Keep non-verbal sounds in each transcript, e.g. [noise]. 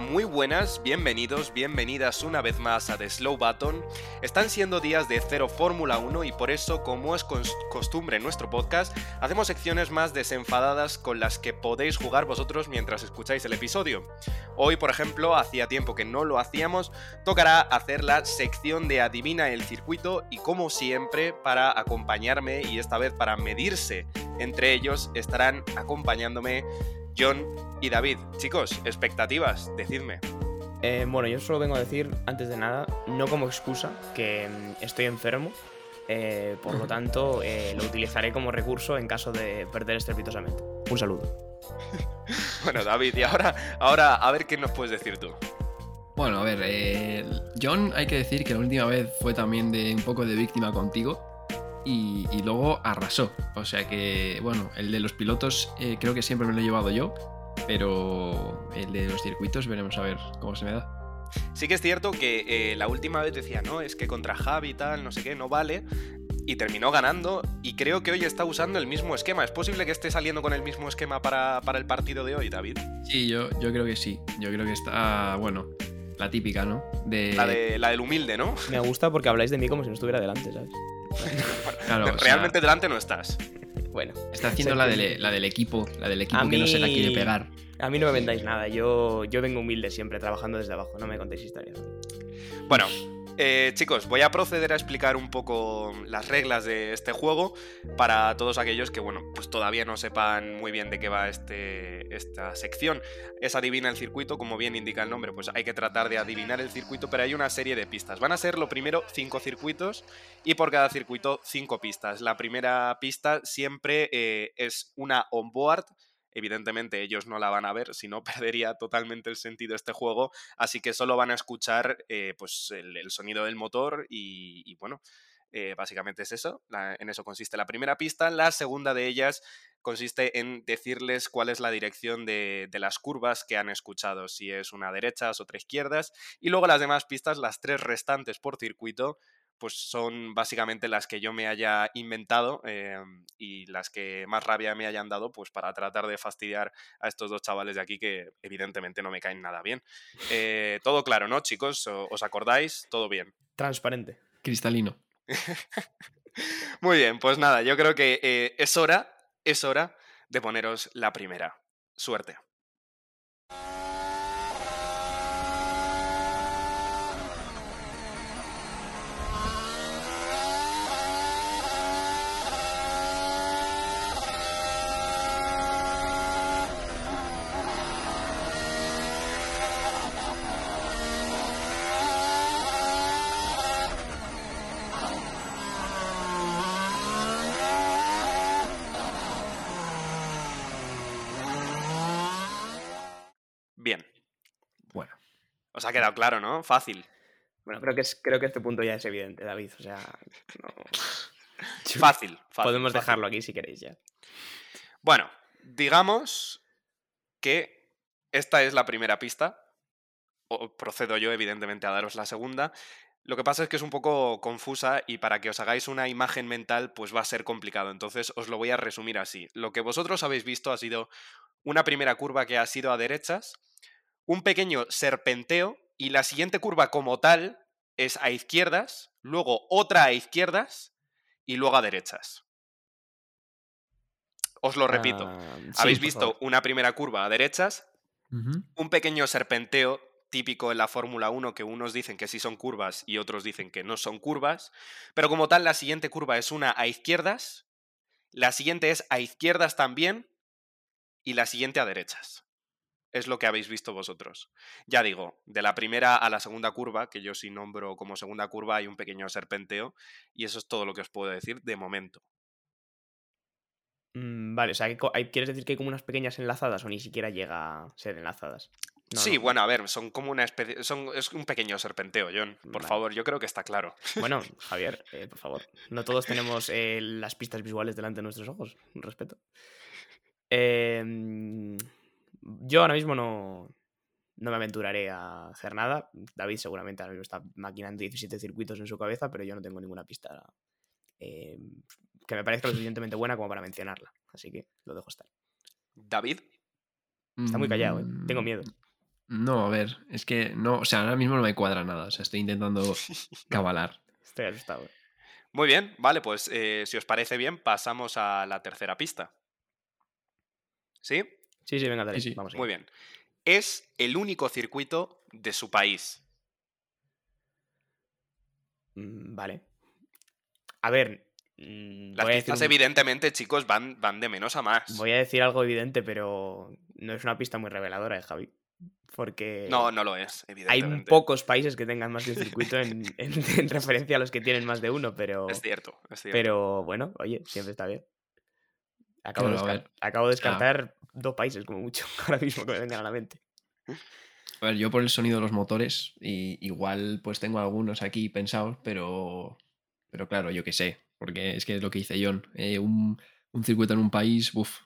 Muy buenas, bienvenidos, bienvenidas una vez más a The Slow Button. Están siendo días de cero Fórmula 1 y por eso, como es cos- costumbre en nuestro podcast, hacemos secciones más desenfadadas con las que podéis jugar vosotros mientras escucháis el episodio. Hoy, por ejemplo, hacía tiempo que no lo hacíamos, tocará hacer la sección de Adivina el circuito y como siempre, para acompañarme y esta vez para medirse entre ellos, estarán acompañándome John y David. Chicos, expectativas, decidme. Eh, bueno, yo solo vengo a decir, antes de nada, no como excusa, que mm, estoy enfermo. eh, por lo tanto, eh, lo utilizaré como recurso en caso de perder estrepitosamente. Un saludo. [laughs] Bueno, David, y ahora, ahora a ver qué nos puedes decir tú. Bueno, a ver, eh, John, hay que decir que la última vez fue también de un poco de víctima contigo y, y luego arrasó. O sea que, bueno, el de los pilotos eh, creo que siempre me lo he llevado yo, pero el de los circuitos veremos a ver cómo se me da. Sí que es cierto que eh, la última vez decía, no, es que contra Javi y tal, no sé qué, no vale. Y terminó ganando y creo que hoy está usando el mismo esquema. ¿Es posible que esté saliendo con el mismo esquema para, para el partido de hoy, David? Sí, yo, yo creo que sí. Yo creo que está, bueno, la típica, ¿no? De, La, de, la del humilde, ¿no? Me gusta porque habláis de mí como si no estuviera delante, ¿sabes? [laughs] claro, o sea, Realmente delante no estás. Bueno, está haciendo la del, la del equipo, la del equipo A que no se la quiere pegar. a mí no me vendáis nada. Yo, yo vengo humilde siempre, trabajando desde abajo. No me contéis historias. Bueno, eh, chicos, voy a proceder a explicar un poco las reglas de este juego para todos aquellos que, bueno, pues todavía no sepan muy bien de qué va este, esta sección. Es adivina el circuito, como bien indica el nombre, pues hay que tratar de adivinar el circuito, pero hay una serie de pistas. Van a ser lo primero cinco circuitos y por cada circuito cinco pistas. La primera pista siempre eh, es una onboard. Evidentemente ellos no la van a ver, si no [laughs] perdería totalmente el sentido este juego así que solo van a escuchar eh, pues el, sonido del motor y, bueno, eh, básicamente es eso, en eso consiste la primera pista. La segunda de ellas consiste en decirles cuál es la dirección de, las curvas que han escuchado, si es una derechas, otra izquierdas, y luego las demás pistas, las tres restantes por circuito, pues son básicamente las que yo me haya inventado eh, y las que más rabia me hayan dado, pues para tratar de fastidiar a estos dos chavales de aquí que evidentemente no me caen nada bien. Eh, todo claro, ¿no, chicos? ¿O- ¿Os acordáis? Todo bien. Transparente. Cristalino. [laughs] Muy bien, pues nada, yo creo que eh, es hora, es hora de poneros la primera. Suerte. Bien. Bueno. Os ha quedado claro, ¿no? Fácil. Bueno, creo que, es, creo que este punto ya es evidente, David. O sea, no- [laughs] Fácil. fácil, podemos fácil. dejarlo aquí si queréis ya. Bueno, digamos que esta es la primera pista. O procedo yo, evidentemente, a daros la segunda. Lo que pasa es que es un poco confusa y para que os hagáis una imagen mental, pues va a ser complicado. Entonces os lo voy a resumir así. Lo que vosotros habéis visto ha sido una primera curva que ha sido a derechas, un pequeño serpenteo y la siguiente curva como tal es a izquierdas, luego otra a izquierdas y luego a derechas. Os lo repito. Ah, Habéis visto una primera curva a derechas, un pequeño serpenteo típico en la Fórmula 1 que unos dicen que sí son curvas y otros dicen que no son curvas, pero como tal la siguiente curva es una a izquierdas, la siguiente es a izquierdas también y la siguiente a derechas. Es lo que habéis visto vosotros. Ya digo, de la primera a la segunda curva, que yo sí nombro como segunda curva, hay un pequeño serpenteo y eso es todo lo que os puedo decir de momento. Mm, vale, o sea, hay- ¿quieres decir que hay como unas pequeñas enlazadas o ni siquiera llega a ser enlazadas? No, sí, no. bueno, a ver, son como una especie. Son, es un pequeño serpenteo, John. Por Vale. favor, yo creo que está claro. Bueno, [laughs] Javier, eh, por favor. No todos tenemos eh, las pistas visuales delante de nuestros ojos. Un respeto. Eh, mm, yo ahora mismo no, no me aventuraré a hacer nada. David seguramente ahora mismo está maquinando 17 circuitos en su cabeza, pero yo no tengo ninguna pista eh, que me parezca lo [laughs] suficientemente buena como para mencionarla. Así que lo dejo estar. David. Está muy callado, ¿eh? Tengo Mm, miedo. No, a ver, es que no, o sea, ahora mismo no me cuadra nada. O sea, estoy intentando [laughs] cabalar. Estoy asustado. Muy bien, vale, pues eh, si os parece bien, pasamos a la tercera pista. ¿Sí? Sí, sí, venga, dale. Sí, sí. Vamos Muy bien. Es el único circuito de su país. Mm, Vale. A ver. mm, Las pistas, un- evidentemente, chicos, van, van de menos a más. Voy a decir algo evidente, pero no es una pista muy reveladora, ¿eh, Javi? Porque No, no lo es, hay evidentemente. pocos países que tengan más de un [laughs] circuito en, en- en referencia a los que tienen más de uno, pero, Es cierto, es cierto. pero bueno, oye, siempre está bien. Acabo, de, Claro, acabo descartar dos países como mucho [laughs] ahora mismo que me vengan a la mente. A ver, yo por el sonido de los motores, y igual pues tengo algunos aquí pensados, pero, pero claro, yo qué sé, porque es que es lo que dice John, eh, un, un circuito en un país, uff,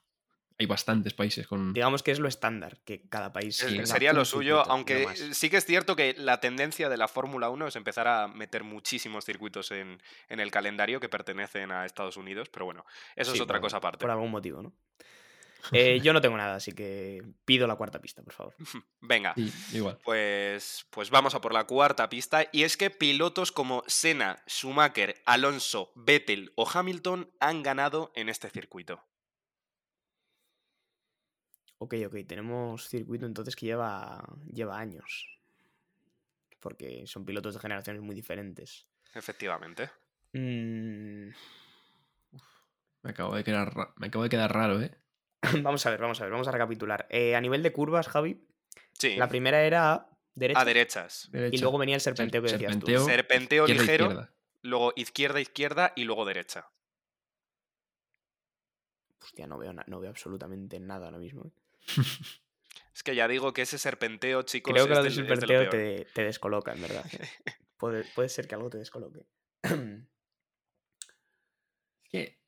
hay bastantes países con... Digamos que es lo estándar, que cada país. Eh, Sería lo suyo, circuito, aunque más. sí que es cierto que la tendencia de la Fórmula 1 es empezar a meter muchísimos circuitos en, en el calendario que pertenecen a Estados Unidos, pero bueno, eso Sí, es otra por- cosa aparte. Por algún motivo, ¿no? [laughs] Eh, yo no tengo nada, así que pido la cuarta pista, por favor. [laughs] Venga, Sí, igual. pues, pues vamos a por la cuarta pista, y es que pilotos como Senna, Schumacher, Alonso, Vettel o Hamilton han ganado en este circuito. Ok, ok, tenemos circuito entonces que lleva, lleva años. Porque son pilotos de generaciones muy diferentes. Efectivamente. Mm, Me acabo de quedar, ra- me acabo de quedar raro, ¿eh? [laughs] vamos a ver, vamos a ver, vamos a recapitular. Eh, a nivel de curvas, Javi, Sí, la primera era a derecha a derechas. y luego venía el serpenteo que decías serpenteo. tú. Serpenteo Izquierda, ligero, izquierda. luego izquierda, izquierda y luego derecha. Hostia, no veo, na- no veo absolutamente nada ahora mismo. eh. Es que ya digo que ese serpenteo, chicos, Creo que es lo del del- es de lo serpenteo peor. te, te descoloca, en verdad. eh. [laughs] puede, puede ser que algo te descoloque. [clears throat] Es que,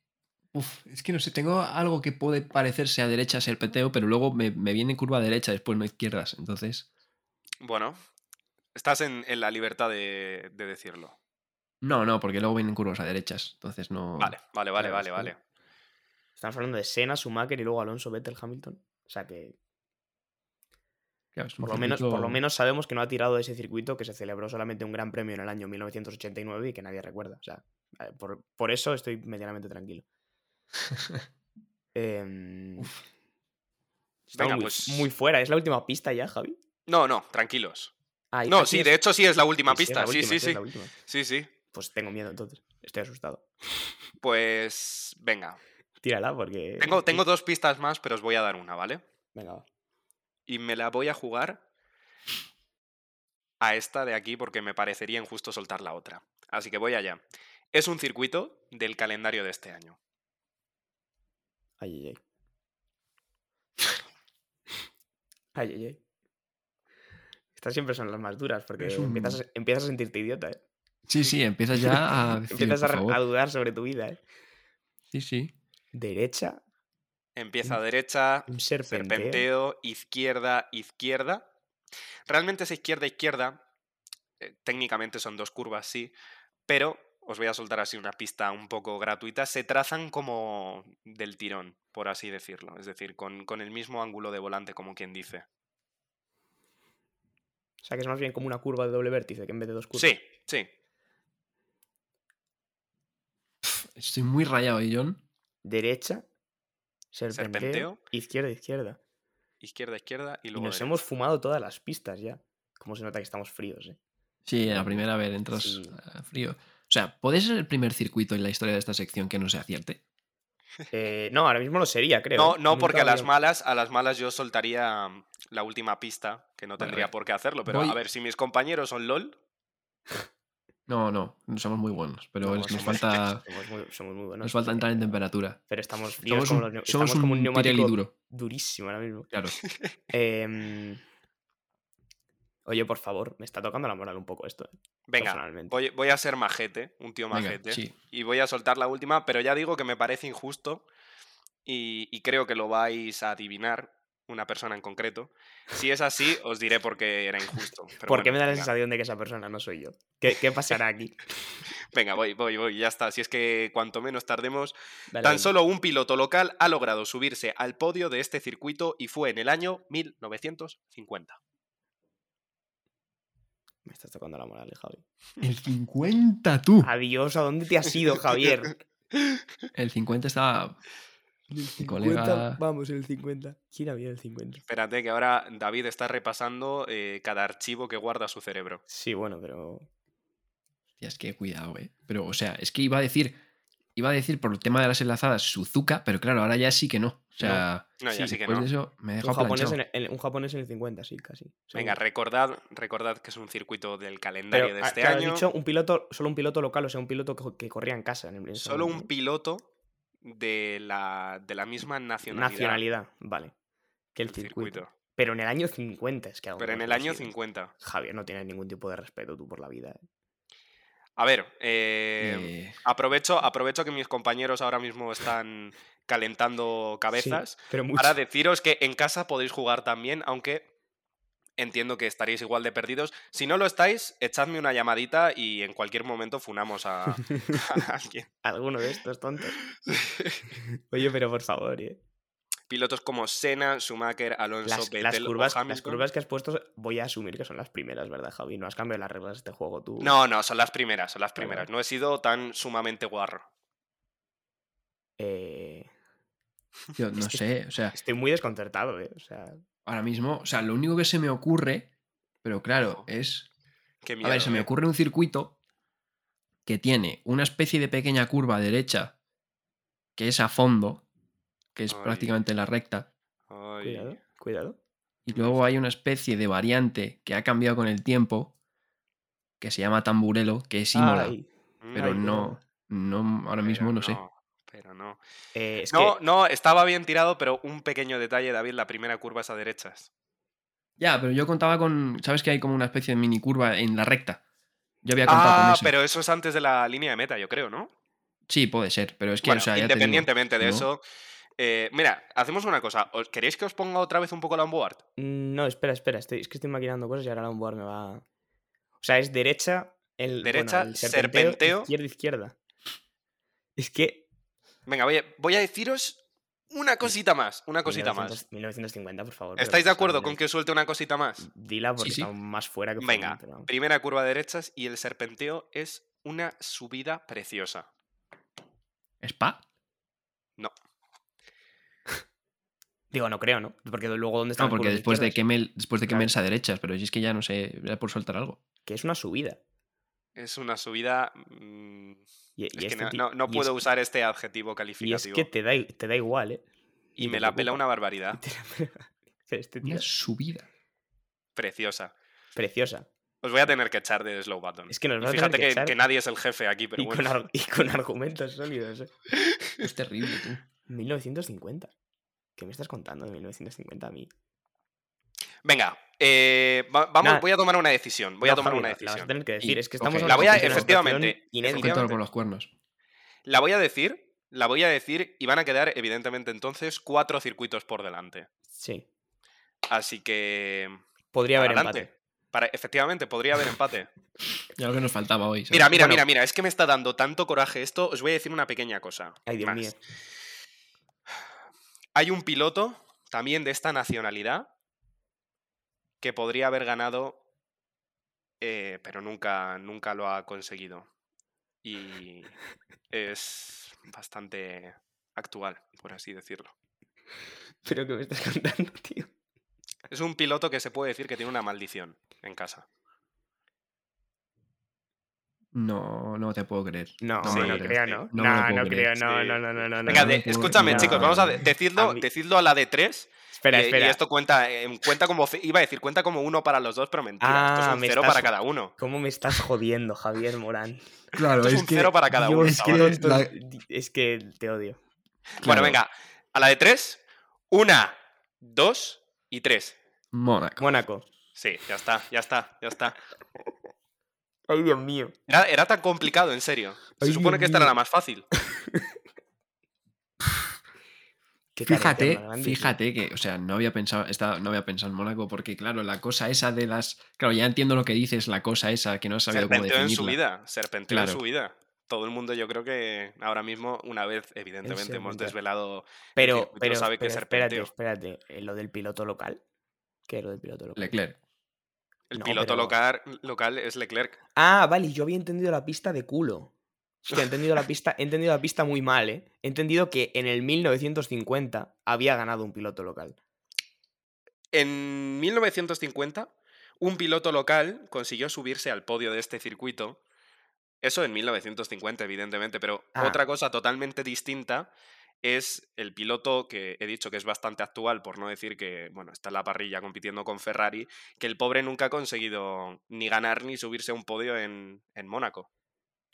uf, es que no sé, tengo algo que puede parecerse a derecha serpenteo, pero luego me, me viene curva derecha, después no izquierdas. Entonces, Bueno, estás en, en la libertad de, de decirlo. no, no, porque luego vienen curvas a derechas. Entonces no. Vale, vale, vale, vale, vale. Estamos hablando de Senna, Schumacher y luego Alonso, Vettel, Hamilton. O sea que Claro, Por lo, menos, por lo menos sabemos que no ha tirado de ese circuito que se celebró solamente un gran premio en el año 1989 y que nadie recuerda. O sea, por, por eso estoy medianamente tranquilo. [laughs] Em, estamos Venga, muy, pues- muy fuera. ¿Es la última pista ya, Javi? No, no, tranquilos. Ah, No, sí, es- de hecho sí es la última sí, pista. la Sí, última, sí, sí. Sí, sí. Pues tengo miedo entonces. Estoy asustado. Pues venga. Tírala porque... Tengo, tengo dos pistas más, pero os voy a dar una, ¿vale? Venga, va. Y me la voy a jugar a esta de aquí porque me parecería injusto soltar la otra. Así que voy allá. Es un circuito del calendario de este año. Ay, ay, ay. [laughs] Ay, ay, ay. Estas siempre son las más duras porque un- empiezas, a, empiezas a sentirte idiota, ¿eh? Sí, sí, empiezas ya a [laughs] decir, Empiezas a, a dudar sobre tu vida, ¿eh? Sí, sí. Derecha, Empieza Un- derecha, un serpenteo. serpenteo, izquierda, izquierda. Realmente esa izquierda, izquierda, eh, técnicamente son dos curvas, sí, pero os voy a soltar así una pista un poco gratuita. Se trazan como del tirón, por así decirlo. Es decir, con, con el mismo ángulo de volante, como quien dice. O sea, que es más bien como una curva de doble vértice que en vez de dos curvas. Sí, sí. Estoy muy rayado, ¿eh, John? Derecha, serpenteo, Serpenteo. izquierda, izquierda. Izquierda, izquierda y Y luego. nos derecha. hemos fumado todas las pistas ya. Como se nota que estamos fríos, ¿eh? Sí, la primera vez entras Sí. a frío. O sea, ¿puede ser el primer circuito en la historia de esta sección que no se acierte? Eh, no, ahora mismo lo sería, creo. No, ¿eh? no, porque a las malas, a las malas yo soltaría mm, la última pista, que no tendría vale. por qué hacerlo. Pero Voy- a ver, si mis compañeros son LOL, No, no, no somos muy buenos, pero No, es- nos somos- falta, [laughs] Somos muy, somos muy buenos. nos falta entrar en temperatura. Pero estamos fríos Somos como un, los somos estamos como un un neumático duro, durísimo ahora mismo. claro. [laughs] Em, Oye, por favor, me está tocando la moral un poco esto. eh, Venga, voy, voy a ser majete, un tío Venga, majete. sí. Y voy a soltar la última, pero ya digo que me parece injusto y, y creo que lo vais a adivinar una persona en concreto. Si es así, os diré por qué era injusto. pero ¿Por qué me da la venga. sensación de que esa persona no soy yo? ¿Qué, qué pasará aquí? [laughs] Venga, voy, voy, voy, ya está. Si es que cuanto menos tardemos, Dale, Tan venga. solo un piloto local ha logrado subirse al podio de este circuito y fue en el año 1950. Me estás tocando la moral, eh, Javi. El 50, tú. Adiós, ¿a dónde te has ido, [laughs] Javier? El 50 estaba. El 50, colega- Vamos, el 50. ¿Quién había el 50? Espérate que ahora David está repasando eh, cada archivo que guarda su cerebro. Sí, bueno, pero. Hostia, es que cuidado, eh. Pero, o sea, es que iba a decir. Iba a decir por el tema de las enlazadas Suzuka, pero claro, ahora ya sí que no. O sea, No, ya Sí, sí que después no. de eso me he Un japonés, en el, un japonés en el 50, sí, casi. Venga, seguro. recordad, recordad que es un circuito del Pero, calendario de ah, este claro, año. dicho un piloto, solo un piloto local, o sea, un piloto que, que corría en casa. En el- en ese Solo momento, un ¿no? piloto de la, de la misma nacionalidad. Nacionalidad, vale. Que el circuito. circuito. Pero en el año 50, es que aún Pero en el año posible. 50. Javier, no tienes ningún tipo de respeto tú por la vida. ¿eh? A ver, eh, Eh, aprovecho, aprovecho que mis compañeros ahora mismo están calentando cabezas. Sí, pero mucho. Para deciros que en casa podéis jugar también, aunque entiendo que estaréis igual de perdidos. Si no lo estáis, echadme una llamadita y en cualquier momento funamos a, [laughs] a alguien. [laughs] Alguno de estos tontos. [laughs] Oye, pero por favor, ¿eh? Pilotos como Senna, Schumacher, Alonso, Las, Vettel las o curvas, las curvas que has puesto, voy a asumir que son las primeras, ¿verdad, Javi? No has cambiado las reglas de este juego tú. No, no, son las primeras, son las primeras. No he sido tan sumamente guarro. Eh, yo no sé, o sea, estoy muy desconcertado, ¿eh? O sea, ahora mismo, o sea, lo único que se me ocurre, pero claro, es. Qué A ver, se me eh. ocurre un circuito que tiene una especie de pequeña curva derecha que es a fondo, que es Ay. prácticamente la recta, Ay. cuidado, cuidado. y luego hay una especie de variante que ha cambiado con el tiempo, que se llama tamburelo, que es Imola, Ay, pero ay, no, no, ahora mismo Pero no sé. Pero no. eh, es No, que no, estaba bien tirado, pero un pequeño detalle, David, la primera curva es a derechas. Ya, pero yo contaba con, ¿sabes que hay como una especie de mini curva en la recta? Yo había contado con Ah, eso. pero eso es antes de la línea de meta, yo creo, ¿no? Sí, puede ser, pero es que, Bueno, o sea, ya te digo, independientemente de ¿no? eso. eh, mira, hacemos una cosa. ¿os- ¿Queréis que os ponga otra vez un poco la onboard? Mm, No, espera, espera. Estoy, es que estoy maquinando cosas y ahora la onboard me va. O sea, es derecha, el. bueno, Derecha, el serpenteo. Izquierda, izquierda. Es que. Venga, voy a, voy a deciros una cosita más. Una cosita 1900 más. 1950, por favor. ¿Estáis de acuerdo con que suelte una cosita más? Dila porque sí. está más fuera que Venga, Fermín, pero primera curva de derechas y el serpenteo es una subida preciosa. ¿Spa? No. [laughs] Digo, no creo, ¿no? Porque luego, ¿dónde están No, las porque después de izquierdas? Kemmel, después de Claro. Kemmel es a derechas, pero si es que ya no sé, era por soltar algo. Que es una subida. Es una subida. mm, Y, y es que este no, no- puedo es- usar este adjetivo Y es calificativo. que te da, te da igual, ¿eh? Y me la pela una barbaridad. [laughs] Este tío Una es subida. Preciosa. preciosa. Os voy a tener que echar de slow button. Es que nos fíjate que que, echar que nadie es el jefe aquí, pero y, bueno. con ar- y con argumentos sólidos, ¿eh? [laughs] Es terrible, tú. 1950. ¿Qué me estás contando de 1950 a mí? Venga, eh, va- vamos, Nada. voy a tomar una decisión. Voy a tomar Javi, una la- La vas a decisión. tener que decir. Y- es que estamos ok. en La voy a- efectivamente, por los cuernos. La voy a decir, la voy a decir y van a quedar, evidentemente, entonces cuatro circuitos por delante. Sí. Así que. Podría haber adelante. empate. Para, efectivamente, podría haber empate. [laughs] Ya lo que nos faltaba hoy. ¿sabes? Mira, mira, Bueno. mira, mira, es que me está dando tanto coraje esto. Os voy a decir una pequeña cosa. Ay, Dios más. mío. Hay un piloto también de esta nacionalidad que podría haber ganado, eh, pero nunca, nunca lo ha conseguido. Y es bastante actual, por así decirlo. Pero que me estás [laughs] contando, tío. Es un piloto que se puede decir que tiene una maldición en casa. No, no te puedo creer. No, No creo. ¿no? No No, no, creo, creer, no, no, no, no, no. Venga, de- escúchame, no. chicos, vamos a de- A mí- decidlo a la de 3. Espera, y, espera. y esto cuenta, eh, cuenta como. Iba a decir, cuenta como uno para los dos, pero mentira. esto Ah, es un me cero estás- para cada uno. ¿Cómo me estás jodiendo, Javier Morán? [laughs] Claro, Esto es, un cero para cada uno. Tonto- la- Es que te odio. Bueno, venga, a la de 3. Una, dos y tres. Mónaco. Mónaco. Sí, ya está, ya está, ya está. Ay, Dios mío. Era, era tan complicado, en serio. Se Ay, supone Dios que esta era la más fácil. [laughs] Fíjate, fíjate que, o sea, no había pensado, esta, no había pensado en Mónaco porque, claro, la cosa esa de las. Claro, ya entiendo lo que dices, la cosa esa que no he sabido cómo Serpenteó en su definirla. vida. Serpenteó en su vida. Todo el mundo, yo creo que ahora mismo, una vez, evidentemente, hemos desvelado. Pero, pero, sabe que pero espérate, serpenteó. espérate. eh, Lo del piloto local. ¿Qué es lo del piloto local? Leclerc. El No, piloto pero- local, local es Leclerc. Ah, vale, yo había entendido la pista de culo. He entendido la pista, he entendido la pista muy mal, ¿eh? He entendido que en el 1950 había ganado un piloto local. En 1950, un piloto local consiguió subirse al podio de este circuito. Eso en 1950, evidentemente, pero Ah. otra cosa totalmente distinta es el piloto que he dicho que es bastante actual, por no decir que, bueno, está en la parrilla compitiendo con Ferrari, que el pobre nunca ha conseguido ni ganar ni subirse a un podio en, en Mónaco.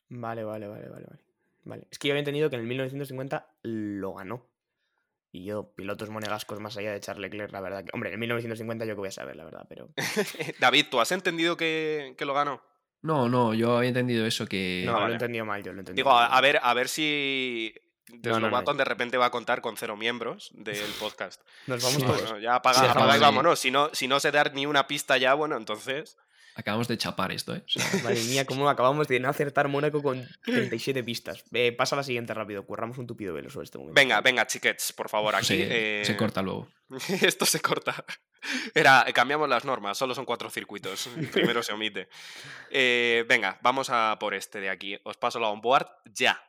Vale, vale, vale, vale, vale. Vale. Es que yo había entendido que en el 1950 lo ganó. Y yo, pilotos monegascos más allá de Charles Leclerc, la verdad. que- Hombre, en el 1950 yo que voy a saber, la verdad, pero. [laughs] David, ¿tú has entendido que, que lo ganó? No, no, yo había entendido eso que. No, lo he entendido mal, yo lo he entendido Digo, mal. a ver, a ver si No, no, no. Deslobaton de repente va a contar con cero miembros del podcast. [laughs] Nos vamos Sí. todos. Bueno, ya apaga, Sí, apaga y vámonos. Si no, si no se da ni una pista ya, bueno, entonces. Acabamos de chapar esto, ¿eh? O sea, Madre mía, cómo acabamos de no acertar Mónaco con 37 pistas. Eh, pasa a la siguiente rápido, curramos un tupido velo sobre este momento. Venga, venga, chiquets, por favor, aquí. se, eh, se corta luego. [laughs] Esto se corta. Era, cambiamos las normas, solo son cuatro circuitos. El primero se omite. [laughs] Eh, venga, vamos a por este de aquí. Os paso la onboard ya.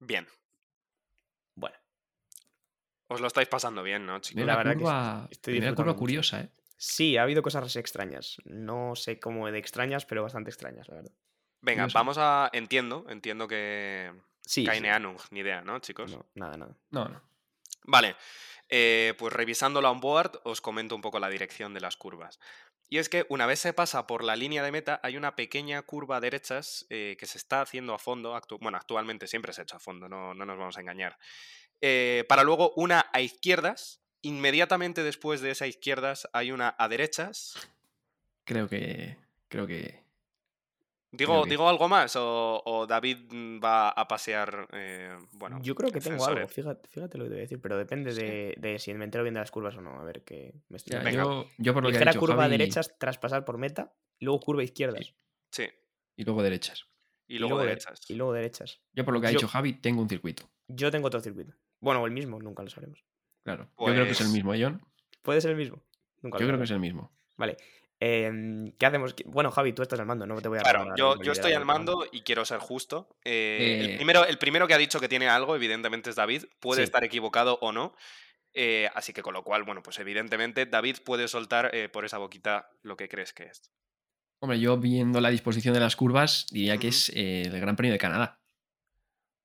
Bien. Bueno, Os lo estáis pasando bien, ¿no, chicos? Primera verdad que curva, estoy primera disfrutando curva curiosa, ¿eh? sí, ha habido cosas extrañas. No sé cómo de extrañas, pero bastante extrañas, la verdad. Venga, vamos a. Entiendo, entiendo que. Sí. sí. Kaine Anung, ni idea, ¿no, chicos? No, nada, nada. No, no. Vale, eh, pues revisando la onboard os comento un poco la dirección de las curvas. Y es que una vez se pasa por la línea de meta hay una pequeña curva a derechas eh, que se está haciendo a fondo, actu- bueno, actualmente siempre se ha hecho a fondo, no, no nos vamos a engañar, Eh, para luego una a izquierdas, inmediatamente después de esa izquierdas hay una a derechas. Creo que. Creo que. ¿Digo, Creo que- ¿digo algo más o, o David va a pasear, eh, bueno, Yo creo que tengo algo, fíjate, fíjate lo que te voy a decir, pero depende Sí. de, de si me entero bien de las curvas o no. A ver qué me estoy Ya, Venga. yo, yo por lo que ha dicho curva a Javi- derechas tras pasar por meta, y luego curva a izquierdas. Sí, Y luego derechas. y luego, de- derechas. y luego derechas. Yo por lo que ha Yo- dicho Javi, tengo un circuito. Yo tengo otro circuito. Bueno, o el mismo, nunca lo sabremos. Claro. Yo creo que es el Pues- mismo, ¿eh, John? ¿Puede ser el mismo? Nunca Yo creo que es el mismo. Vale. em, ¿Qué hacemos? ¿Qué- Bueno, Javi, tú estás al mando, no te voy a Claro, yo, yo estoy al mando y quiero ser justo. Eh, el, Eh, primero, el primero que ha dicho que tiene algo, evidentemente, es David. Puede Sí. estar equivocado o no. eh, así que con lo cual, bueno, pues evidentemente David puede soltar eh, por esa boquita lo que crees que es. Hombre, yo viendo la disposición de las curvas, diría que es eh, el Gran Premio de Canadá.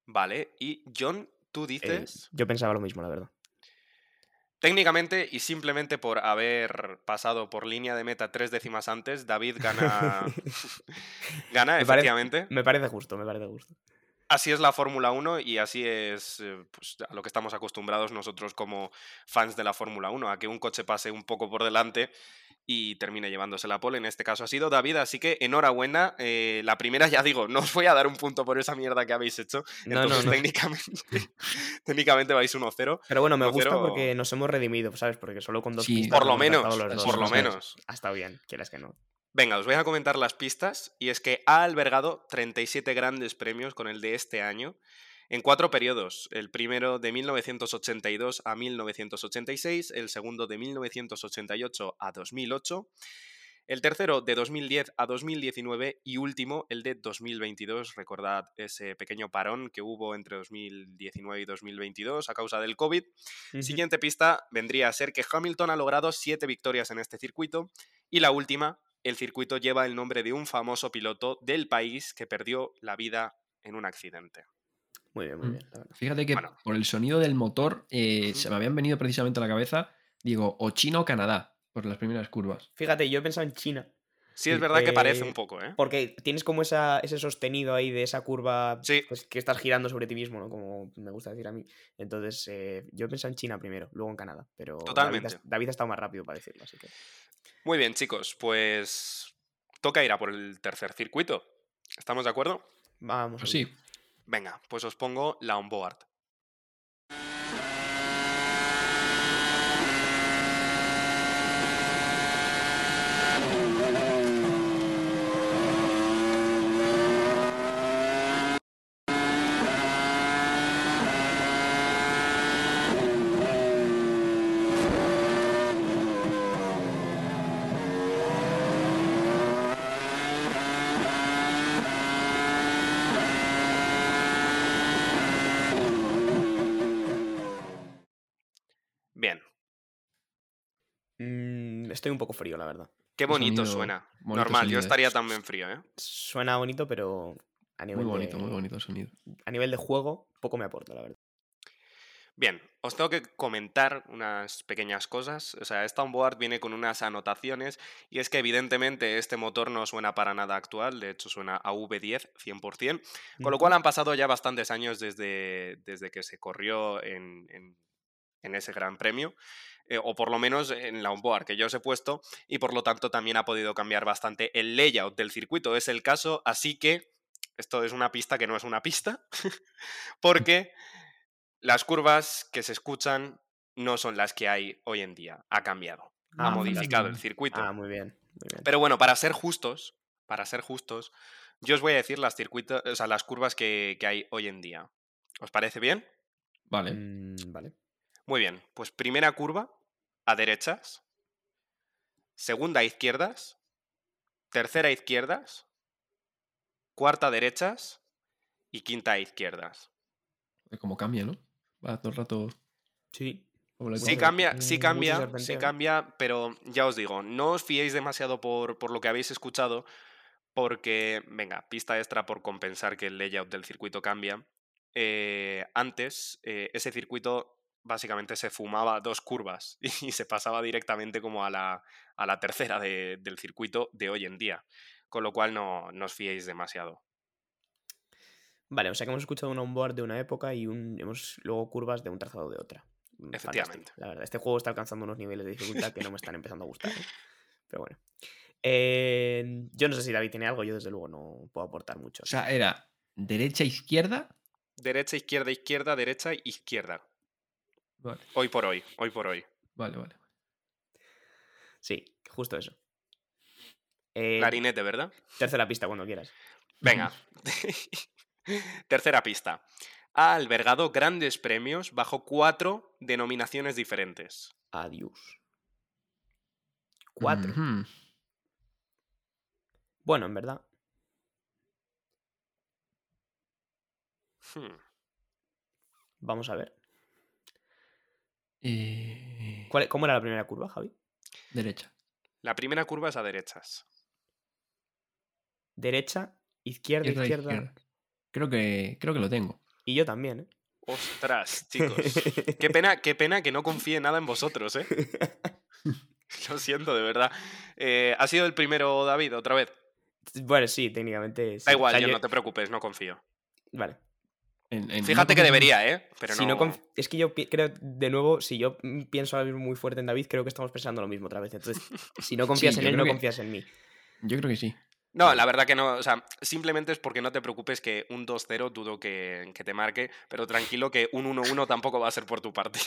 Vale, y John, tú Eh, dices, yo pensaba lo mismo, la verdad. técnicamente y simplemente por haber pasado por línea de meta tres décimas antes, David gana, [laughs] [laughs] gana Me parece- efectivamente. Me parece justo, me parece justo. Así es la Fórmula 1 y así es eh, pues, a lo que estamos acostumbrados nosotros como fans de la Fórmula 1, a que un coche pase un poco por delante y termine llevándose la pole. En este caso ha sido David, así que enhorabuena. eh, la primera, ya digo, no os voy a dar un punto por esa mierda que habéis hecho. No, Entonces, no. técnicamente, [laughs] técnicamente vais 1-0. Pero bueno, me gusta porque nos hemos redimido, ¿sabes? Porque solo con dos Sí. pistas Por lo menos, por lo menos. Ha estado bien, quieras que no. Venga, os voy a comentar las pistas y es que ha albergado 37 grandes premios con el de este año en cuatro periodos. El primero de 1982 a 1986, el segundo de 1988 a 2008, el tercero de 2010 a 2019 y último el de 2022. Recordad ese pequeño parón que hubo entre 2019 y 2022 a causa del COVID. Siguiente pista vendría a ser que Hamilton ha logrado siete victorias en este circuito y la última, el circuito lleva el nombre de un famoso piloto del país que perdió la vida en un accidente. Muy bien, muy Mm. bien. Fíjate que Bueno. por el sonido del motor eh, se me habían venido precisamente a la cabeza, digo, o China o Canadá, por las primeras curvas. Fíjate, yo he pensado en China. Sí, es verdad que parece un poco, ¿eh? Porque tienes como esa, ese sostenido ahí de esa curva Sí. pues, que estás girando sobre ti mismo, ¿no? Como me gusta decir a mí. Entonces, eh, yo he pensado en China primero, luego en Canadá. Pero David Totalmente. ha- David, ha estado más rápido para decirlo, así que. Muy bien, chicos, pues toca ir a por el tercer circuito. ¿Estamos de acuerdo? Vamos. Pues sí, Venga, pues os pongo la onboard. Bien, Mm, estoy un poco frío, la verdad. qué bonito sonido- suena. bonito Normal, sonido, yo ¿eh? estaría también frío, ¿eh? Suena bonito, pero a nivel, muy bonito, de, muy bonito el sonido. a nivel de juego, poco me aporta, la verdad. Bien, os tengo que comentar unas pequeñas cosas. O sea, esta onboard viene con unas anotaciones y es que evidentemente este motor no suena para nada actual, de hecho suena a V10 100%, con lo cual han pasado ya bastantes años desde, desde que se corrió en, en- en ese gran premio, eh, o por lo menos en la onboard que yo os he puesto, y por lo tanto también ha podido cambiar bastante el layout del circuito, es el caso, así que esto es una pista que no es una pista, [laughs] porque las curvas que se escuchan no son las que hay hoy en día, ha cambiado, ha Ah, modificado el circuito. Ah, muy bien. Muy bien. Pero bueno, para ser justos, para ser justos, yo os voy a decir las circuitos, o sea, las curvas que, que hay hoy en día. ¿Os parece bien? Vale. Mm, vale. Muy bien. Pues primera curva a derechas, segunda a izquierdas, tercera a izquierdas, cuarta a derechas y quinta a izquierdas. Como cambia, ¿no? Va todo el rato. Sí. Sí cambia, sí cambia, sí cambia, pero ya os digo, no os fiéis demasiado por, por lo que habéis escuchado, porque, venga, pista extra por compensar que el layout del circuito cambia. eh, antes, eh, ese circuito básicamente se fumaba dos curvas [laughs] y se pasaba directamente como a la, a la tercera de- del circuito de hoy en día, con lo cual no, no os fiéis demasiado. Vale, o sea que hemos escuchado un onboard de una época y un, hemos luego curvas de un trazado de otra. Mm, fantástico, Efectivamente. La verdad, este juego está alcanzando unos niveles de dificultad que no me están empezando a gustar. ¿eh? [laughs] Pero bueno. Eh, yo no sé si David tiene algo, yo desde luego no puedo aportar mucho. O sea, era derecha, izquierda. Derecha, izquierda, izquierda, derecha, izquierda. Vale, Hoy por hoy, hoy por hoy. vale, vale. Sí, justo eso. Eh, Clarinete, ¿verdad? tercera pista cuando quieras. Venga. [laughs] Tercera pista. Ha albergado grandes premios bajo cuatro denominaciones diferentes. Adiós. Cuatro. Bueno, en verdad. Hmm. Vamos a ver. Eh, ¿Cuál- ¿Cómo era la primera curva, Javi? Derecha. La primera curva es a derechas. Derecha, izquierda, Izquierda, izquierda. izquierda. Creo que, creo que lo tengo. Y yo también, ¿eh? Ostras, chicos. [laughs] Qué pena, qué pena que no confíe nada en vosotros, ¿eh? [laughs] Lo siento, de verdad. Eh, ¿Ha sido el primero, David, otra vez? Bueno, sí, técnicamente. sí. Da O igual, sea, yo yo- no te preocupes, no confío. Vale. En- en- Fíjate no que debería, ¿eh? Pero Si no... Es que yo creo, de nuevo, si yo pienso ahora mismo muy fuerte en David, creo que estamos pensando lo mismo otra vez. Entonces, [laughs] si no confías en él, no que- confías en mí. Yo creo que sí. No, la verdad que no. O sea, simplemente es porque no te preocupes que un 2-0 dudo que, que te marque, pero tranquilo que un 1-1 tampoco va a ser por tu parte.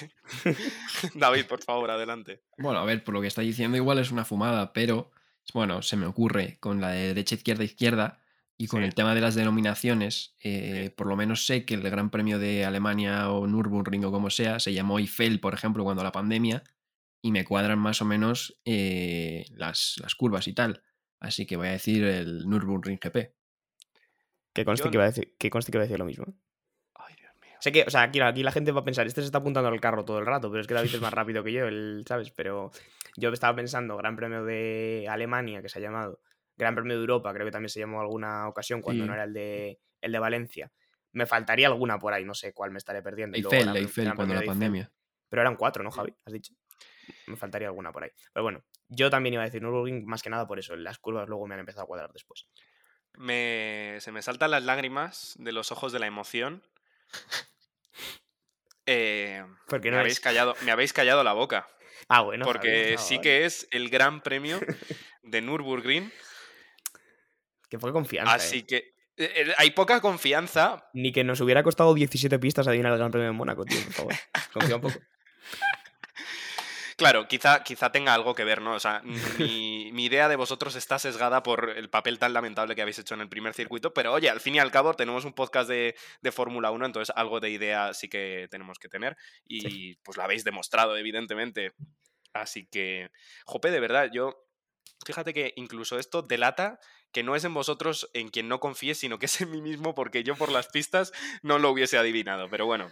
[laughs] [laughs] David, por favor, adelante. Bueno, a ver, por lo que está diciendo, igual es una fumada, pero bueno, se me ocurre con la de derecha, izquierda, izquierda, y con Sí. el tema de las denominaciones, eh, por lo menos sé que el Gran Premio de Alemania o Nürburgring o como sea, se llamó Eiffel, por ejemplo, cuando la pandemia, y me cuadran más o menos eh, las, las curvas y tal. Así que voy a decir el Nürburgring GP. Que conste Yo- que, iba a decir, que conste que iba a decir lo mismo. Ay, Dios mío. Sé que, o sea, aquí, aquí la gente va a pensar, este se está apuntando al carro todo el rato, pero es que David es más rápido que yo, él, ¿sabes? Pero yo estaba pensando, Gran Premio de Alemania, que se ha llamado, Gran Premio de Europa, creo que también se llamó alguna ocasión cuando Sí. no era el de, el de Valencia. Me faltaría alguna por ahí, no sé cuál me estaré perdiendo. y luego Eiffel, Gran- Eiffel, cuando la Eiffel. pandemia. Pero eran cuatro, ¿no, Javi? ¿Has dicho? Me faltaría alguna por ahí. Pero bueno, yo también iba a decir Nürburgring más que nada por eso. Las curvas luego me han empezado a cuadrar después. Me- se me saltan las lágrimas de los ojos de la emoción. Eh, Porque me, no habéis es. callado, me habéis callado la boca. Ah, bueno. Javi, porque no, sí vale. que es el gran premio [laughs] de Nürburgring. Fue confianza. Así eh. que eh, eh, hay poca confianza. Ni que nos hubiera costado 17 pistas adivinar el Gran Premio de Mónaco, tío, por favor. [laughs] Confía un poco. Claro, quizá, quizá tenga algo que ver, ¿no? O sea, mi, mi idea de vosotros está sesgada por el papel tan lamentable que habéis hecho en el primer circuito, pero oye, al fin y al cabo tenemos un podcast de, de Fórmula 1, entonces algo de idea sí que tenemos que tener y pues lo habéis demostrado, evidentemente. Así que, jope, de verdad, yo, fíjate que incluso esto delata que no es en vosotros en quien no confíe, sino que es en mí mismo, porque yo por las pistas no lo hubiese adivinado, pero bueno.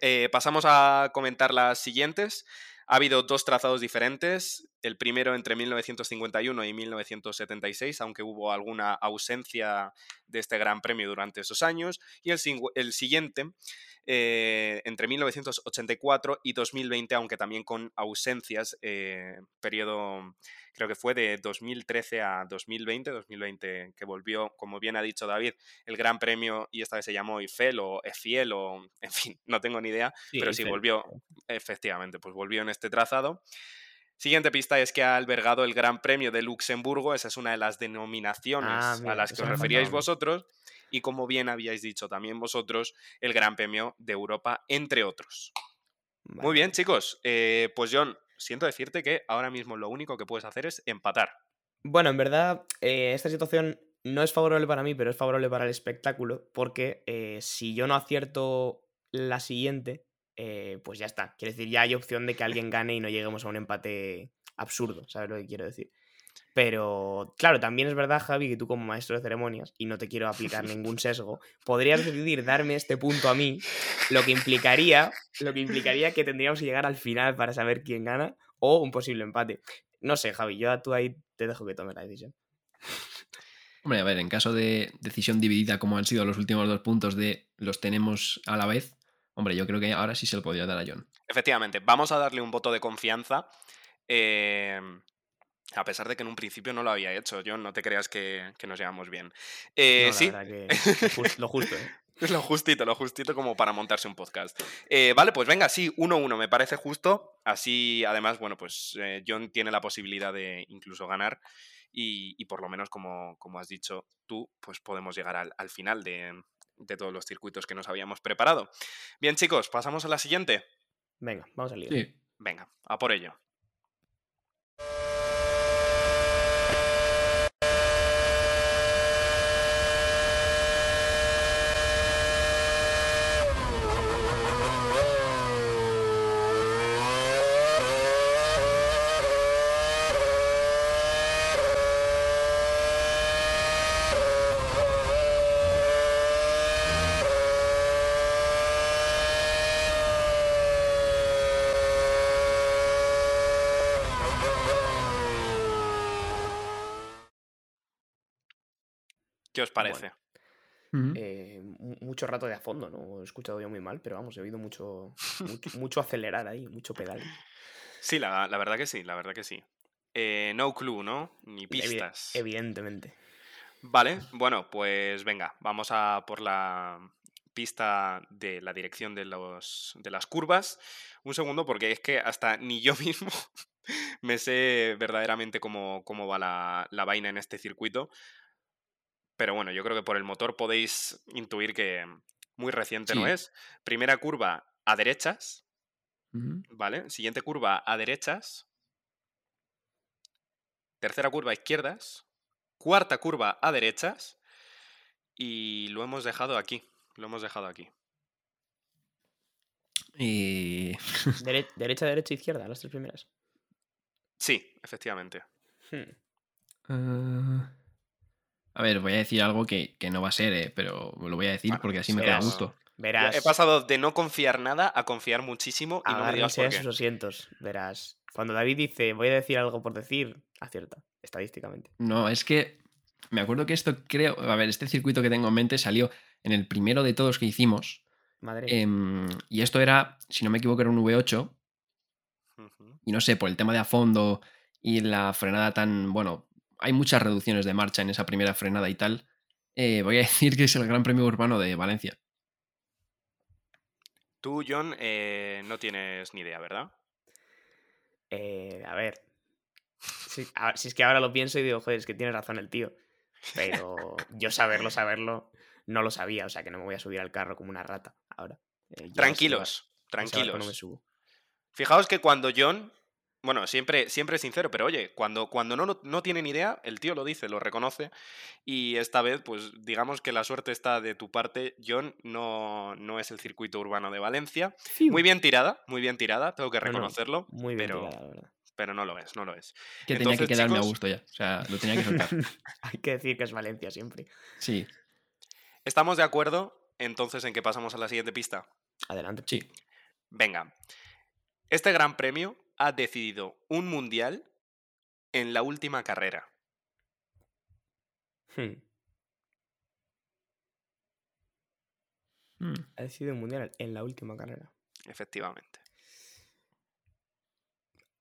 Eh, pasamos a comentar las siguientes. Ha habido dos trazados diferentes, el primero entre 1951 y 1976, aunque hubo alguna ausencia de este Gran Premio durante esos años, y el, el siguiente eh, entre 1984 y 2020, aunque también con ausencias, eh, periodo creo que fue de 2013 a 2020, 2020 que volvió, como bien ha dicho David, el Gran Premio y esta vez se llamó Eiffel o Efiel o, en fin, no tengo ni idea, pero sí volvió, efectivamente, pues volvió en este trazado. Siguiente pista es que ha albergado el Gran Premio de Luxemburgo, esa es una de las denominaciones Ah, a las que os referíais vosotros, y como bien habíais dicho también vosotros, el Gran Premio de Europa, entre otros. Vale. Muy bien, chicos, eh, pues John, siento decirte que ahora mismo lo único que puedes hacer es empatar. Bueno, en verdad, eh, esta situación no es favorable para mí, pero es favorable para el espectáculo, porque eh, si yo no acierto la siguiente, eh, pues ya está. Quiere decir, ya hay opción de que alguien gane y no lleguemos a un empate absurdo, ¿sabes lo que quiero decir? Pero, claro, también es verdad, Javi, que tú como maestro de ceremonias, y no te quiero aplicar ningún sesgo, podrías decidir darme este punto a mí, lo que implicaría, lo que implicaría que tendríamos que llegar al final para saber quién gana, o un posible empate. No sé, Javi, yo a tú ahí te dejo que tomes la decisión. Hombre, a ver, en caso de decisión dividida como han sido los últimos dos puntos de los tenemos a la vez, hombre, yo creo que ahora sí se lo podría dar a John. Efectivamente, vamos a darle un voto de confianza. eh, a pesar de que en un principio no lo había hecho, John, no te creas que, que nos llevamos bien. Eh, No, sí, que lo jus- [laughs] lo justo, ¿eh? Lo justito, lo justito como para montarse un podcast. Eh, vale, pues venga, sí, 1-1, me parece justo. Así, además, bueno, pues eh, John tiene la posibilidad de incluso ganar. Y, y por lo menos, como, como has dicho tú, pues podemos llegar al, al final de, de todos los circuitos que nos habíamos preparado. Bien, chicos, pasamos a la siguiente. Venga, vamos al lío. Sí. Venga, a por ello. ¿Qué os parece? Eh, mu- mucho rato de a fondo, ¿no? He escuchado yo muy mal, pero vamos, he oído mucho, mucho, [laughs] mucho acelerar ahí, mucho pedal. Sí, la, la verdad que sí, la verdad que sí. Eh, no clue, ¿no? Ni Evi- pistas. evidentemente. Vale, bueno, pues venga, vamos a por la pista de la dirección de, los, de las curvas. Un segundo, porque es que hasta ni yo [laughs] mismo me sé verdaderamente cómo, cómo va la, la vaina en este circuito. Pero bueno, yo creo que por el motor podéis intuir que muy reciente no es. Primera curva a derechas. ¿vale? Siguiente curva a derechas. tercera curva a izquierdas, cuarta curva a derechas y lo hemos dejado aquí. Lo hemos dejado aquí. Y... [laughs] Dere- derecha, derecha, izquierda, las tres primeras. Sí, efectivamente. Hmm. Ah, A ver, voy a decir algo que, que no va a ser, eh, pero lo voy a decir Bueno, porque así me queda gusto. Verás. He pasado de no confiar nada a confiar muchísimo y no me digas agárrense por qué. sus asientos. Verás. Cuando David dice, voy a decir algo por decir, acierta, estadísticamente. No, es que me acuerdo que esto creo, a ver, este circuito que tengo en mente salió en el primero de todos que hicimos. Madre. em, y esto era, si no me equivoco, era un V8. Ujú. Y no sé, por el tema de a fondo y la frenada tan. Bueno, hay muchas reducciones de marcha en esa primera frenada y tal. eh, voy a [laughs] decir que es el Gran Premio Urbano de Valencia. Tú, John, eh, no tienes ni idea, ¿verdad? Eh, a ver. Si, a- si es que ahora lo pienso y digo, joder, es que tiene razón el tío. Pero [laughs] yo saberlo, saberlo, no lo sabía. O sea que no me voy a subir al carro como una rata ahora. Eh, Tranquilos, tranquilos. No me subo. Fijaos que cuando John, bueno, siempre, siempre es sincero, pero oye, cuando, cuando no, no tiene ni idea, el tío lo dice, lo reconoce. Y esta vez, pues digamos que la suerte está de tu parte. John no, no es el circuito urbano de Valencia. Muy bien tirada, muy bien tirada, tengo que No, no, reconocerlo. Muy bien pero, tirada, la verdad. pero no lo es, no lo es. Que tenía que quedarme a gusto ya. O sea, lo tenía que soltar. [laughs] Hay que decir que es Valencia siempre. Sí, ¿Estamos de acuerdo entonces en que pasamos a la siguiente pista? Adelante. sí. Venga. Este gran premio ha decidido un mundial en la última carrera. Hmm. Mm. Ha decidido el mundial en la última carrera. Efectivamente.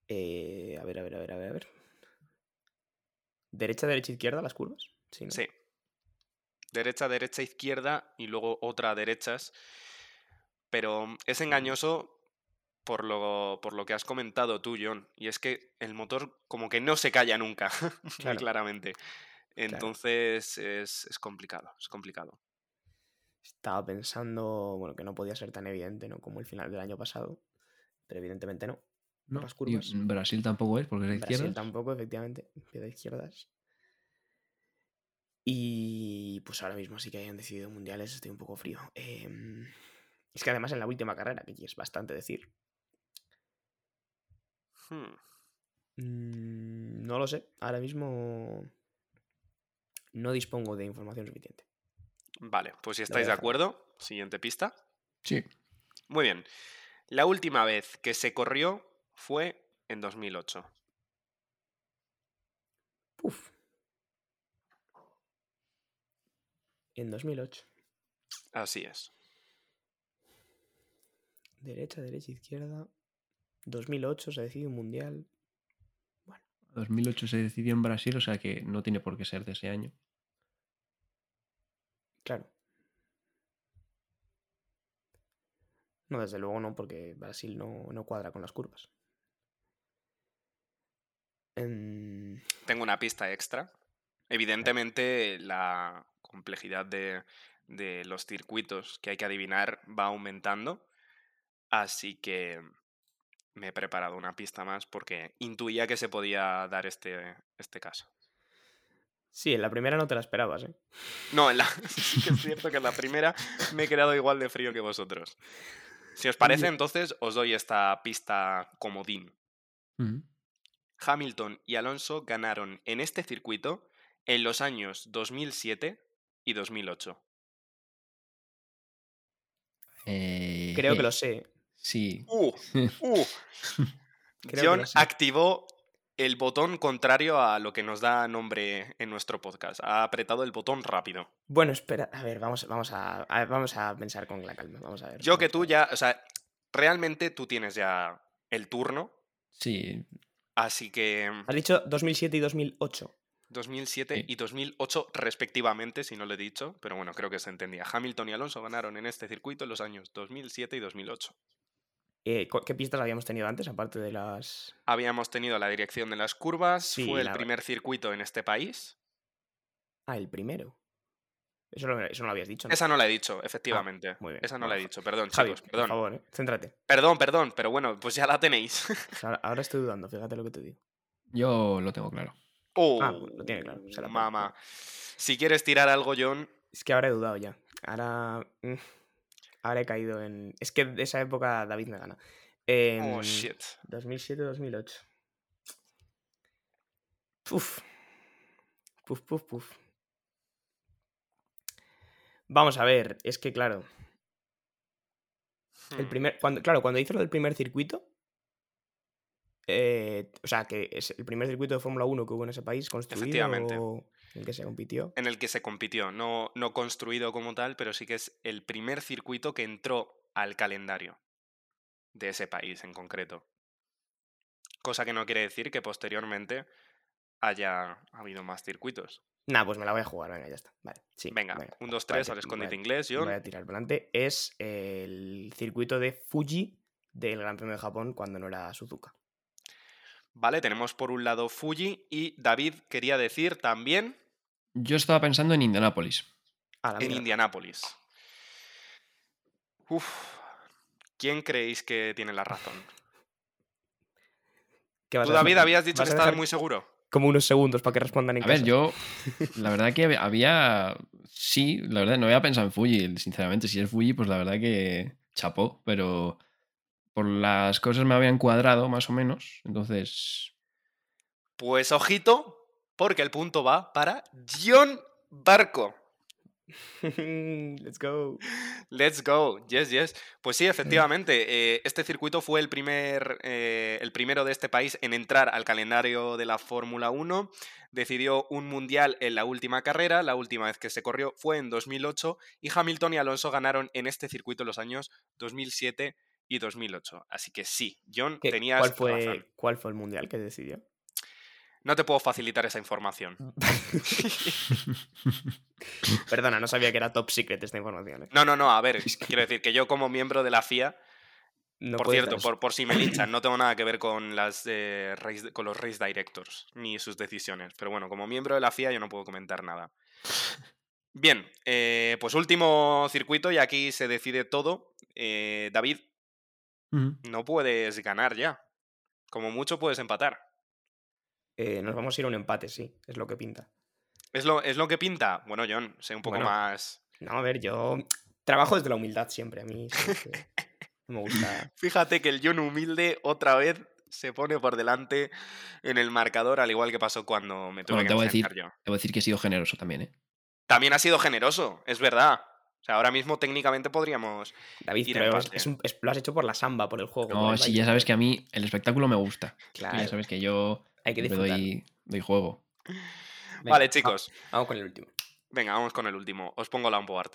Eh, a ver, a ver, a ver, a ver, a ver. ¿Derecha, derecha, izquierda las curvas? Sí, ¿no? Sí. Derecha, derecha, izquierda y luego otra a derechas. Pero es engañoso por lo, por lo que has comentado tú, John. Y es que el motor como que no se calla nunca, [laughs] muy claramente. Entonces es, es complicado, es complicado. Estaba pensando, bueno, que no podía ser tan evidente, ¿no? Como el final del año pasado. Pero evidentemente no. No, Las y curvas. Brasil tampoco es, porque es de Brasil izquierdas. tampoco, efectivamente. De izquierdas. Y pues ahora mismo sí que hayan decidido mundiales, estoy un poco frío. Em, es que además en la última carrera, que es bastante decir. Hmm. Mm, no lo sé. Ahora mismo no dispongo de información suficiente. Vale, pues si estáis de acuerdo, siguiente pista. Sí. Muy bien. La última vez que se corrió fue en 2008. Uf. En 2008. Así es. Derecha, derecha, izquierda. 2008 se decide un mundial. 2008 se decidió en Brasil, o sea que no tiene por qué ser de ese año. Claro. No, desde luego no, porque Brasil no, no cuadra con las curvas. Em, Tengo una pista extra. Evidentemente, la complejidad de, de los circuitos que hay que adivinar va aumentando. Así que me he preparado una pista más porque intuía que se podía dar este, este caso. sí, en la primera no te la esperabas, ¿eh? No, en la, [laughs] [laughs] sí que es cierto que en la primera me he quedado igual de frío que vosotros. Si os parece, entonces os doy esta pista comodín. Ujú. Hamilton y Alonso ganaron en este circuito en los años 2007 y 2008. Eh, Creo que lo sé. Sí. ¡Uh! ¡Uh! [laughs] John activó el botón contrario a lo que nos da nombre en nuestro podcast. Ha apretado el botón rápido. Bueno, espera, a ver, vamos, vamos, a, a- vamos a pensar con la calma. Vamos a ver. Yo que tú ya, o sea, realmente tú tienes ya el turno, Sí. así que Has dicho 2007 y 2008. 2007 Sí. y 2008 respectivamente, si no lo he dicho, pero bueno, creo que se entendía. Hamilton y Alonso ganaron en este circuito en los años 2007 y 2008. Eh, ¿Qué pistas habíamos tenido antes, aparte de las. Habíamos tenido la dirección de las curvas, Sí, fue el primer circuito en este país. Ah, el primero. Eso, lo- eso no lo habías dicho. ¿no? Esa no la he dicho, efectivamente. Ah, muy bien. Esa no Bueno, la he dicho, perdón, Javi, chicos, por perdón. favor, eh, céntrate. Perdón, perdón, pero bueno, pues ya la tenéis. [laughs] O sea, ahora estoy dudando, fíjate lo que te digo. Yo lo tengo claro. ¡Oh! Ah, lo tiene claro. se la pela. Mamá. Si quieres tirar algo, John, Es que ahora he dudado ya. Ahora. Ahora he caído en. Es que de esa época David me gana. oh shit. 2007-2008. Puf. Puf, puf, puf. Vamos a ver, es que claro. El Hmm. primer. Cuando, claro, cuando hizo lo del primer circuito. eh, o sea, que es el primer circuito de Fórmula 1 que hubo en ese país construido. Efectivamente. o en el que se compitió. En el que se compitió, no, no construido como tal, pero sí que es el primer circuito que entró al calendario de ese país en concreto. Cosa que no quiere decir que posteriormente haya habido más circuitos. Nah, pues me la voy a jugar, venga, ya está. Vale, sí. Venga, venga. un, dos, Voy tres, ti- al escondite voy inglés, Voy John. a tirar para adelante. Es el circuito de Fuji del Gran Premio de Japón cuando no era Suzuka. Vale, tenemos por un lado Fuji y David quería decir también Yo estaba pensando en Indianápolis. En mierda. Indianápolis. Uf, ¿quién creéis que tiene la razón? ¿Qué vas Tú, David, habías dicho ¿Vas que estabas muy seguro. Como unos segundos para que respondan en A ver, casa? yo. La verdad que había- había. Sí, la verdad, no había pensado en Fuji. Sinceramente, si es Fuji, pues la verdad que chapó, pero por las cosas me habían cuadrado más o menos. Entonces. Pues ojito, porque el punto va para John Barco. [laughs] Let's go. Let's go, yes, yes. Pues sí, efectivamente, eh, este circuito fue el, primer, eh, el primero de este país en entrar al calendario de la Fórmula 1. Decidió un mundial en la última carrera, la última vez que se corrió fue en 2008 y Hamilton y Alonso ganaron en este circuito los años 2007 y 2008. Así que sí, John, ¿Qué- tenías ¿Cuál razón. ¿Cuál fue el mundial que decidió? No te puedo facilitar esa información. [laughs] Perdona, no sabía que era top secret esta información. ¿eh? No, no, no, a ver, quiero decir que yo como miembro de la FIA, No por cierto, por, por si me linchan, no tengo nada que ver con, las, eh, race- con los race directors ni sus decisiones. Pero bueno, como miembro de la FIA yo no puedo comentar nada. Bien, eh, pues último circuito y aquí se decide todo. David, no puedes ganar ya. Como mucho puedes empatar. Eh, nos vamos a ir a un empate, sí, es lo que pinta. ¿Es lo, ¿Es lo que pinta? Bueno, John, sé un poco Bueno. más... No, a ver, yo trabajo desde la humildad siempre. A mí no me gusta. [laughs] Fíjate que el John humilde otra vez se pone por delante en el marcador, al igual que pasó cuando me tuve Bueno, que te voy a decir- enfrentar yo. Debo decir que he sido generoso también, ¿eh? También ha sido generoso, es verdad. O sea, ahora mismo técnicamente podríamos. David, Ir a pero es- empate. es un- es- lo has hecho por la samba, por el juego. No, sí, ya sabes que a mí el espectáculo me gusta. Claro, Ya sabes que yo hay que me disfrutar. doy, doy juego. Venga, vale, va- chicos. Vamos con el último. Venga, vamos con el último. Os pongo la onboard.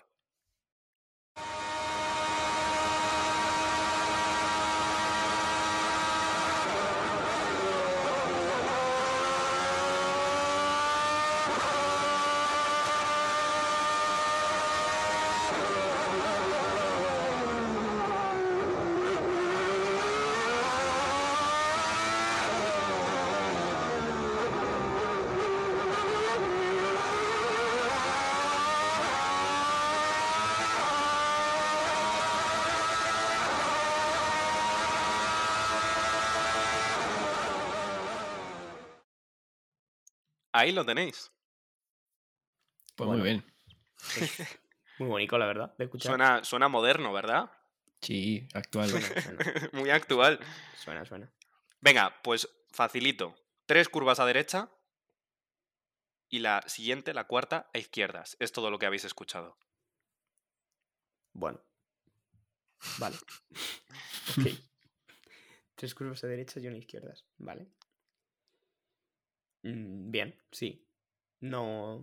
Ahí lo tenéis. Pues Bueno. muy bien. Muy bonito, la verdad, de escuchar. Suena, suena moderno, ¿verdad? Sí, actual. Suena, suena, [laughs] Muy actual. suena, suena. Venga, pues facilito. Tres curvas a derecha. Y la siguiente, la cuarta, a izquierdas. Es todo lo que habéis escuchado. Bueno. Vale. [laughs] ok. Tres curvas a derecha y una a izquierdas. Vale. Mm, bien, sí. No.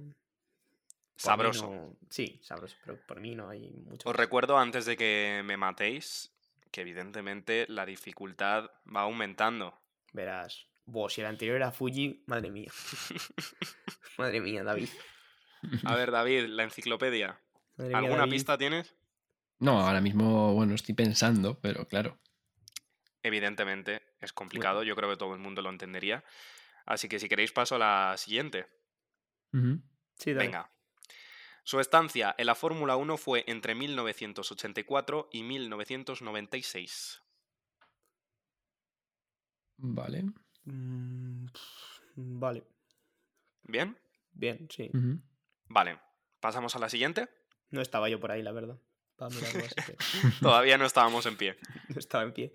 Sabroso. no- Sí, sabroso, pero por mí no hay mucho. Os recuerdo antes de que me matéis que evidentemente la dificultad va aumentando. Verás. Buah, si el anterior era Fuji, madre mía. [laughs] madre mía, David. A ver, [laughs] David, la enciclopedia. Madre ¿Alguna pista tienes? No, ahora mismo, bueno, estoy pensando, pero claro. Evidentemente es complicado, yo creo que todo el mundo lo entendería. Así que si queréis paso a la siguiente. Sí, dale. Venga. Su estancia en la Fórmula 1 fue entre 1984 y 1996. Vale. Mm, vale. ¿Bien? Bien, sí. Vale. ¿Pasamos a la siguiente? No estaba yo por ahí, la verdad. Para mirarlo, así que Todavía no estábamos en pie. [laughs] no estaba en pie.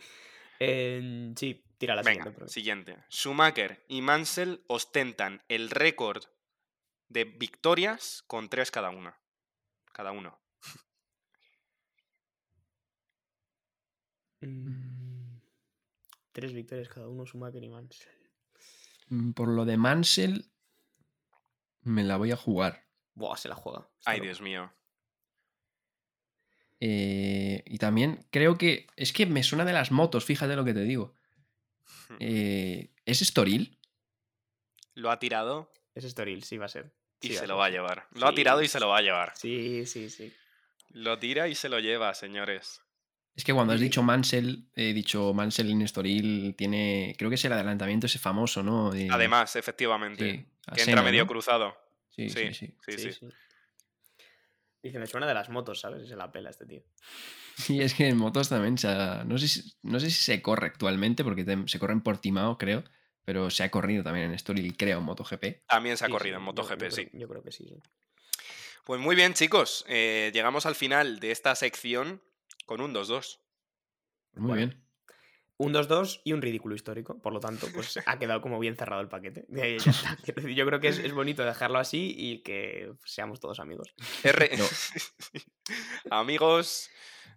Eh, sí, tira la Venga, siguiente. siguiente. Schumacher y Mansell ostentan el récord de victorias con tres cada una. Cada uno. [laughs] Mm, Tres victorias cada uno, Schumacher y Mansell. Mm, Por lo de Mansell, me la voy a jugar. Buah, se la juega. Está Ay, loco. Dios mío. Eh, y también creo que. Es que me suena de las motos, fíjate lo que te digo. Eh, ¿Es Estoril? Lo ha tirado Es Estoril, sí va a ser. y se lo va a llevar. Lo ha tirado y se lo va a llevar. Sí, sí, sí. Lo tira y se lo lleva, señores. Es que cuando has dicho Mansell, he dicho Mansell en Estoril tiene. Creo que es el adelantamiento ese famoso, ¿no? De- Además, efectivamente. sí, que entra medio ¿no? cruzado. Sí, Sí, sí, sí. sí, sí. sí. Dice, me suena de las motos, ¿sabes? Se la pela este tío. Sí, es que en motos también se ha- no, sé si, no sé si se corre actualmente, porque te- se corre en Portimao, creo, pero se ha corrido también en Estoril, creo, en MotoGP. También se ha Sí, corrido sí, en MotoGP, yo sí. creo- Yo creo que sí, sí. Pues muy bien, chicos. eh, llegamos al final de esta sección con un 2-2. Muy Bueno. bien. Un 2-2 y un ridículo histórico. Por lo tanto, pues ha quedado como bien cerrado el paquete. [laughs] Eh, ya está. Yo creo que es, es bonito dejarlo así y que seamos todos amigos. R- No. [laughs] Amigos,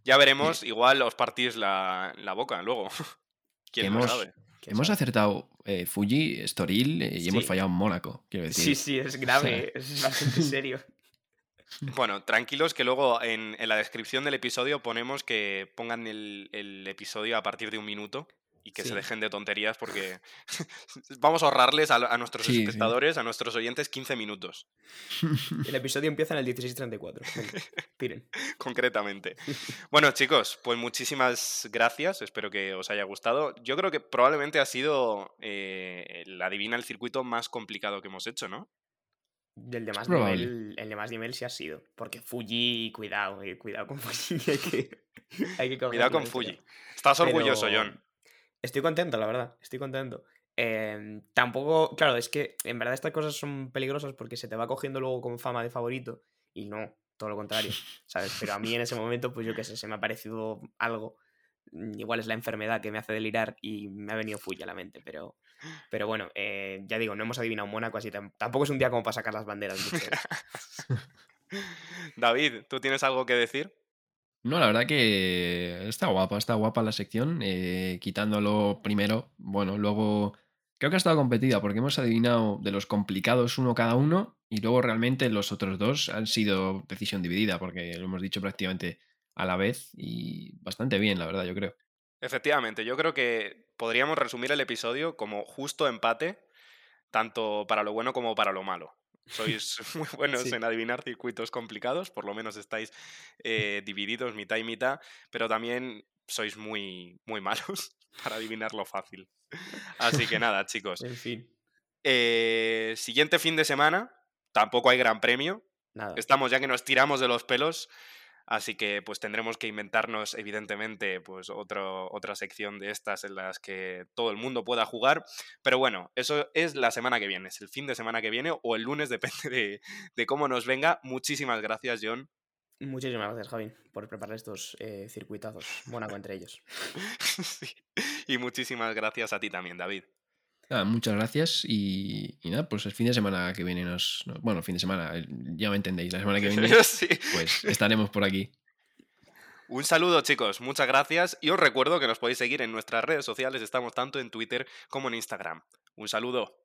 ya veremos. Igual os partís la, la boca luego. [laughs] ¿Quién lo hemos- sabe? ¿Quién Hemos acertado eh, Fuji, Estoril eh, y hemos fallado Mónaco, quiero decir. Sí, sí, es grave. Es bastante [laughs] serio. Bueno, tranquilos que luego en, en la descripción del episodio ponemos que pongan el, el episodio a partir de un minuto y que se Sí. dejen de tonterías porque [laughs] vamos a ahorrarles a, a nuestros Sí, sí. espectadores, a nuestros oyentes, 15 minutos, [laughs] El episodio empieza en el 16.34. Venga, [laughs] tiren. concretamente. Bueno, chicos, pues muchísimas gracias, espero que os haya gustado. Yo creo que probablemente ha sido eh, el adivina el circuito más complicado que hemos hecho, ¿no? El de más nivel, el de más nivel sí ha sido. Porque Fuji, cuidado, eh, cuidado con Fuji. Hay que, hay que Cuidado con Fuji. Estás orgulloso, pero John. Estoy contento, la verdad. Estoy contento. Eh, tampoco, claro, es que en verdad estas cosas son peligrosas porque se te va cogiendo luego con fama de favorito y no, todo lo contrario, ¿sabes? Pero a mí en ese [laughs] momento, pues yo qué sé, se me ha parecido algo. mm, Igual es la enfermedad que me hace delirar y me ha venido Fuji a la mente, pero, pero bueno, eh, ya digo, no hemos adivinado Mónaco, así tam- tampoco es un día como para sacar las banderas. [laughs] David, ¿tú tienes algo que decir? No, la verdad que está guapa, está guapa la sección, eh, quitándolo primero, bueno, luego creo que ha estado competida porque hemos adivinado de los complicados uno cada uno y luego realmente los otros dos han sido decisión dividida porque lo hemos dicho prácticamente a la vez y bastante bien, la verdad, yo creo. Efectivamente, yo creo que podríamos resumir el episodio como justo empate, tanto para lo bueno como para lo malo. Sois [laughs] [laughs] muy buenos Sí. en adivinar circuitos complicados, por lo menos estáis eh, divididos mitad y mitad, pero también sois muy, muy malos [laughs] para adivinar lo fácil. Así que nada, chicos. en fin, Eh, siguiente fin de semana, tampoco hay gran premio, nada. estamos ya que nos tiramos de los pelos, así que pues tendremos que inventarnos evidentemente pues otro, otra sección de estas en las que todo el mundo pueda jugar, pero bueno, eso es la semana que viene, es el fin de semana que viene o el lunes, [laughs] depende de, de cómo nos venga. Muchísimas gracias, John. Muchísimas gracias, Javi, por preparar estos eh, circuitazos. Mónaco entre ellos. [laughs] Sí. Y muchísimas gracias a ti también, David. Muchas gracias y, y nada, pues el fin de semana que viene nos... no, bueno, el fin de semana, ya me entendéis, la semana que viene [laughs] Sí. pues estaremos por aquí. Un saludo chicos, muchas gracias y os recuerdo que nos podéis seguir en nuestras redes sociales, estamos tanto en Twitter como en Instagram. Un saludo.